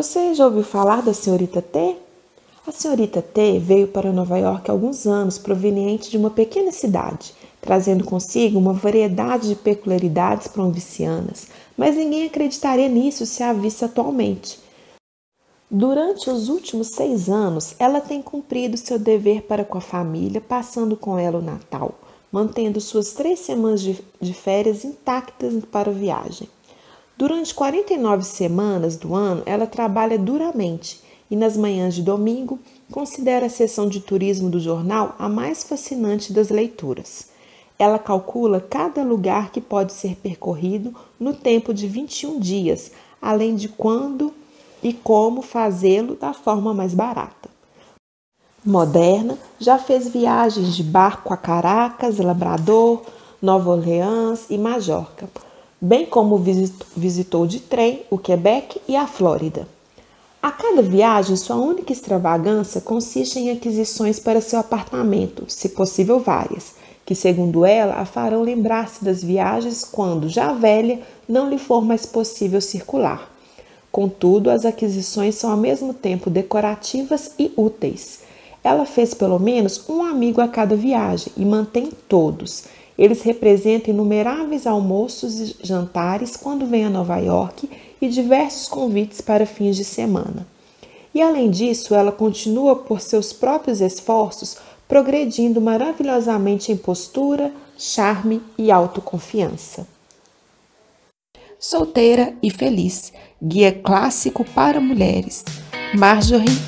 Você já ouviu falar da senhorita T? A senhorita T veio para Nova York há alguns anos, proveniente de uma pequena cidade, trazendo consigo uma variedade de peculiaridades provincianas, mas ninguém acreditaria nisso se a visse atualmente. Durante os últimos seis anos, ela tem cumprido seu dever para com a família, passando com ela o Natal, mantendo suas três semanas de, férias intactas para a viagem. Durante 49 semanas do ano, ela trabalha duramente e nas manhãs de domingo considera a sessão de turismo do jornal a mais fascinante das leituras. Ela calcula cada lugar que pode ser percorrido no tempo de 21 dias, além de quando e como fazê-lo da forma mais barata. Moderna já fez viagens de barco a Caracas, Labrador, Nova Orleans e Majorca, bem como visitou de trem o Quebec e a Flórida. A cada viagem, sua única extravagância consiste em aquisições para seu apartamento, se possível várias, que, segundo ela, a farão lembrar-se das viagens quando, já velha, não lhe for mais possível circular. Contudo, as aquisições são ao mesmo tempo decorativas e úteis. Ela fez pelo menos um amigo a cada viagem e mantém todos. Eles representam inumeráveis almoços e jantares quando vem a Nova York e diversos convites para fins de semana. E além disso, ela continua por seus próprios esforços progredindo maravilhosamente em postura, charme e autoconfiança. Solteira e feliz, guia clássico para mulheres. Marjorie